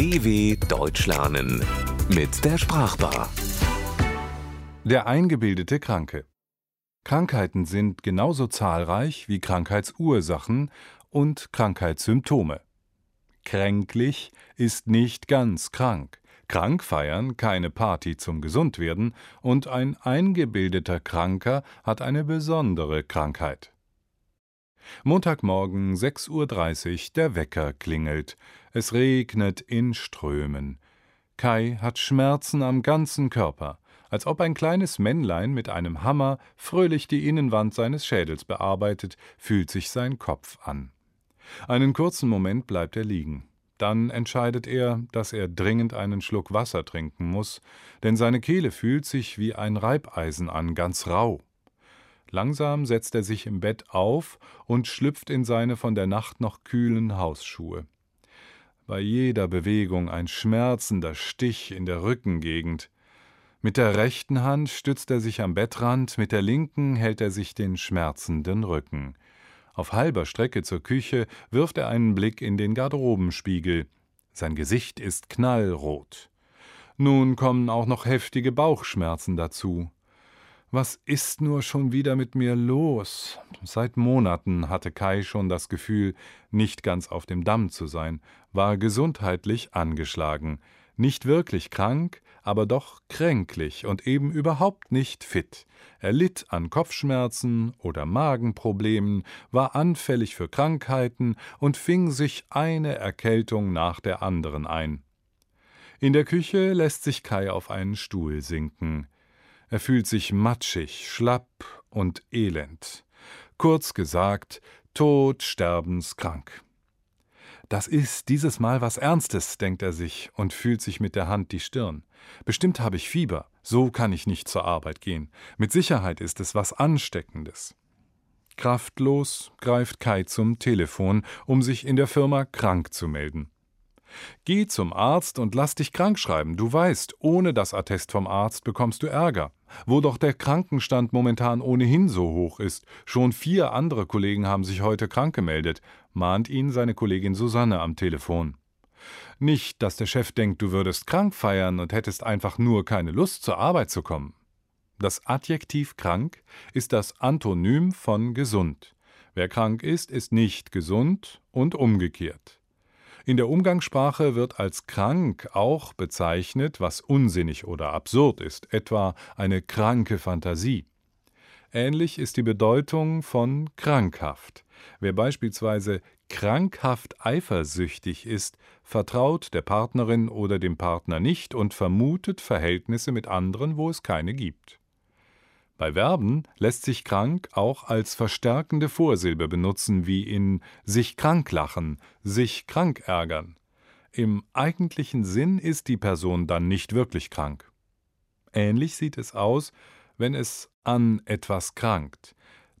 DW Deutsch lernen mit der Sprachbar. Der eingebildete Kranke. Krankheiten sind genauso zahlreich wie Krankheitsursachen und Krankheitssymptome. Kränklich ist nicht ganz krank. Krank feiern, keine Party zum Gesundwerden und ein eingebildeter Kranker hat eine besondere Krankheit. Montagmorgen 6.30 Uhr, der Wecker klingelt. Es regnet in Strömen. Kai hat Schmerzen am ganzen Körper, als ob ein kleines Männlein mit einem Hammer fröhlich die Innenwand seines Schädels bearbeitet, fühlt sich sein Kopf an. Einen kurzen Moment bleibt er liegen. Dann entscheidet er, dass er dringend einen Schluck Wasser trinken muss, denn seine Kehle fühlt sich wie ein Reibeisen an, ganz rau. Langsam setzt er sich im Bett auf und schlüpft in seine von der Nacht noch kühlen Hausschuhe. Bei jeder Bewegung ein schmerzender Stich in der Rückengegend. Mit der rechten Hand stützt er sich am Bettrand, mit der linken hält er sich den schmerzenden Rücken. Auf halber Strecke zur Küche wirft er einen Blick in den Garderobenspiegel. Sein Gesicht ist knallrot. Nun kommen auch noch heftige Bauchschmerzen dazu. Was ist nur schon wieder mit mir los? Seit Monaten hatte Kai schon das Gefühl, nicht ganz auf dem Damm zu sein, war gesundheitlich angeschlagen, nicht wirklich krank, aber doch kränklich und eben überhaupt nicht fit. Er litt an Kopfschmerzen oder Magenproblemen, war anfällig für Krankheiten und fing sich eine Erkältung nach der anderen ein. In der Küche lässt sich Kai auf einen Stuhl sinken. Er fühlt sich matschig, schlapp und elend. Kurz gesagt, todsterbenskrank. Das ist dieses Mal was Ernstes, denkt er sich und fühlt sich mit der Hand die Stirn. Bestimmt habe ich Fieber, so kann ich nicht zur Arbeit gehen. Mit Sicherheit ist es was Ansteckendes. Kraftlos greift Kai zum Telefon, um sich in der Firma krank zu melden. Geh zum Arzt und lass dich krank schreiben. Du weißt, ohne das Attest vom Arzt bekommst du Ärger. Wo doch der Krankenstand momentan ohnehin so hoch ist. Schon vier andere Kollegen haben sich heute krank gemeldet, mahnt ihn seine Kollegin Susanne am Telefon. Nicht, dass der Chef denkt, du würdest krank feiern und hättest einfach nur keine Lust, zur Arbeit zu kommen. Das Adjektiv krank ist das Antonym von gesund. Wer krank ist, ist nicht gesund und umgekehrt. In der Umgangssprache wird als krank auch bezeichnet, was unsinnig oder absurd ist, etwa eine kranke Fantasie. Ähnlich ist die Bedeutung von krankhaft. Wer beispielsweise krankhaft eifersüchtig ist, vertraut der Partnerin oder dem Partner nicht und vermutet Verhältnisse mit anderen, wo es keine gibt. Bei Verben lässt sich krank auch als verstärkende Vorsilbe benutzen, wie in sich krank lachen, sich krank ärgern. Im eigentlichen Sinn ist die Person dann nicht wirklich krank. Ähnlich sieht es aus, wenn es an etwas krankt.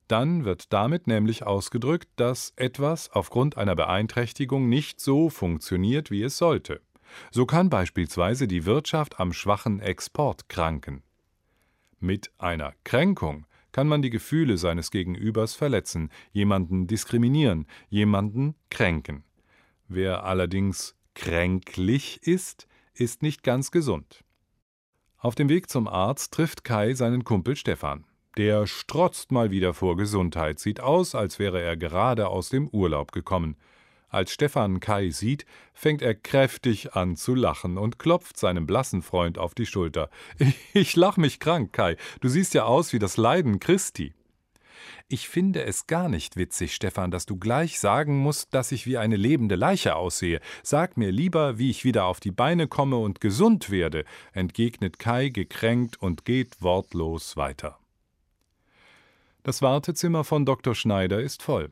Dann wird damit nämlich ausgedrückt, dass etwas aufgrund einer Beeinträchtigung nicht so funktioniert, wie es sollte. So kann beispielsweise die Wirtschaft am schwachen Export kranken. Mit einer Kränkung kann man die Gefühle seines Gegenübers verletzen, jemanden diskriminieren, jemanden kränken. Wer allerdings kränklich ist, ist nicht ganz gesund. Auf dem Weg zum Arzt trifft Kai seinen Kumpel Stefan. Der strotzt mal wieder vor Gesundheit, sieht aus, als wäre er gerade aus dem Urlaub gekommen. Als Stefan Kai sieht, fängt er kräftig an zu lachen und klopft seinem blassen Freund auf die Schulter. Ich lach mich krank, Kai. Du siehst ja aus wie das Leiden Christi. Ich finde es gar nicht witzig, Stefan, dass du gleich sagen musst, dass ich wie eine lebende Leiche aussehe. Sag mir lieber, wie ich wieder auf die Beine komme und gesund werde, entgegnet Kai gekränkt und geht wortlos weiter. Das Wartezimmer von Dr. Schneider ist voll.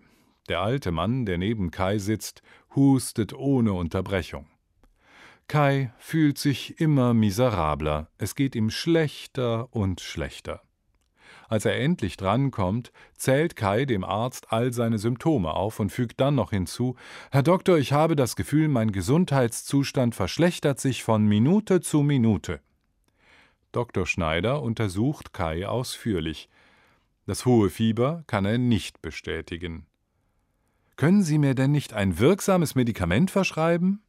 Der alte Mann, der neben Kai sitzt, hustet ohne Unterbrechung. Kai fühlt sich immer miserabler, es geht ihm schlechter und schlechter. Als er endlich drankommt, zählt Kai dem Arzt all seine Symptome auf und fügt dann noch hinzu Herr Doktor, ich habe das Gefühl, mein Gesundheitszustand verschlechtert sich von Minute zu Minute. Dr. Schneider untersucht Kai ausführlich. Das hohe Fieber kann er nicht bestätigen. Können Sie mir denn nicht ein wirksames Medikament verschreiben?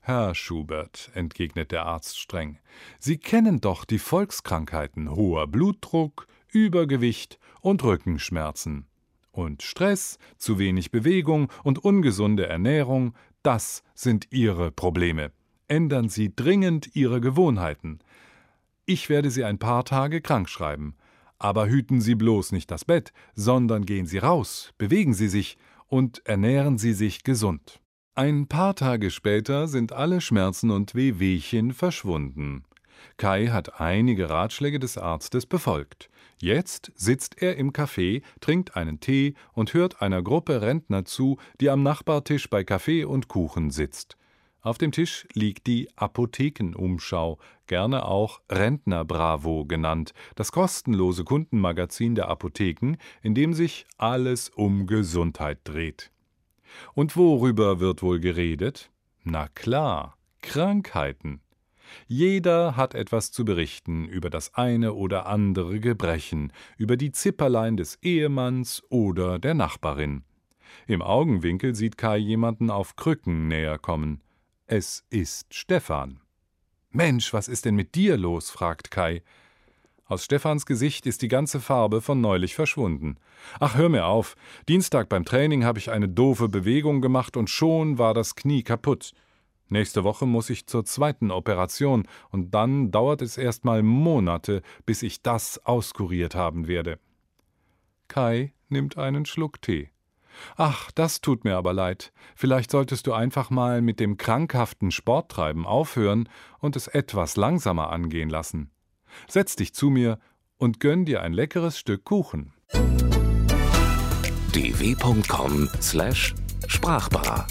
Herr Schubert, entgegnet der Arzt streng, Sie kennen doch die Volkskrankheiten hoher Blutdruck, Übergewicht und Rückenschmerzen. Und Stress, zu wenig Bewegung und ungesunde Ernährung, das sind Ihre Probleme. Ändern Sie dringend Ihre Gewohnheiten. Ich werde Sie ein paar Tage krank schreiben. Aber hüten Sie bloß nicht das Bett, sondern gehen Sie raus, bewegen Sie sich und ernähren Sie sich gesund. Ein paar Tage später sind alle Schmerzen und Wehwehchen verschwunden. Kai hat einige Ratschläge des Arztes befolgt. Jetzt sitzt er im Café, trinkt einen Tee und hört einer Gruppe Rentner zu, die am Nachbartisch bei Kaffee und Kuchen sitzt. Auf dem Tisch liegt die Apothekenumschau, gerne auch Rentner Bravo genannt, das kostenlose Kundenmagazin der Apotheken, in dem sich alles um Gesundheit dreht. Und worüber wird wohl geredet? Na klar, Krankheiten. Jeder hat etwas zu berichten über das eine oder andere Gebrechen, über die Zipperlein des Ehemanns oder der Nachbarin. Im Augenwinkel sieht Kai jemanden auf Krücken näher kommen. Es ist Stefan. Mensch, was ist denn mit dir los? fragt Kai. Aus Stefans Gesicht ist die ganze Farbe von neulich verschwunden. Ach, hör mir auf. Dienstag beim Training habe ich eine doofe Bewegung gemacht und schon war das Knie kaputt. Nächste Woche muss ich zur zweiten Operation und dann dauert es erst mal Monate, bis ich das auskuriert haben werde. Kai nimmt einen Schluck Tee. Ach, das tut mir aber leid. Vielleicht solltest du einfach mal mit dem krankhaften Sporttreiben aufhören und es etwas langsamer angehen lassen. Setz dich zu mir und gönn dir ein leckeres Stück Kuchen. dw.com/sprachbar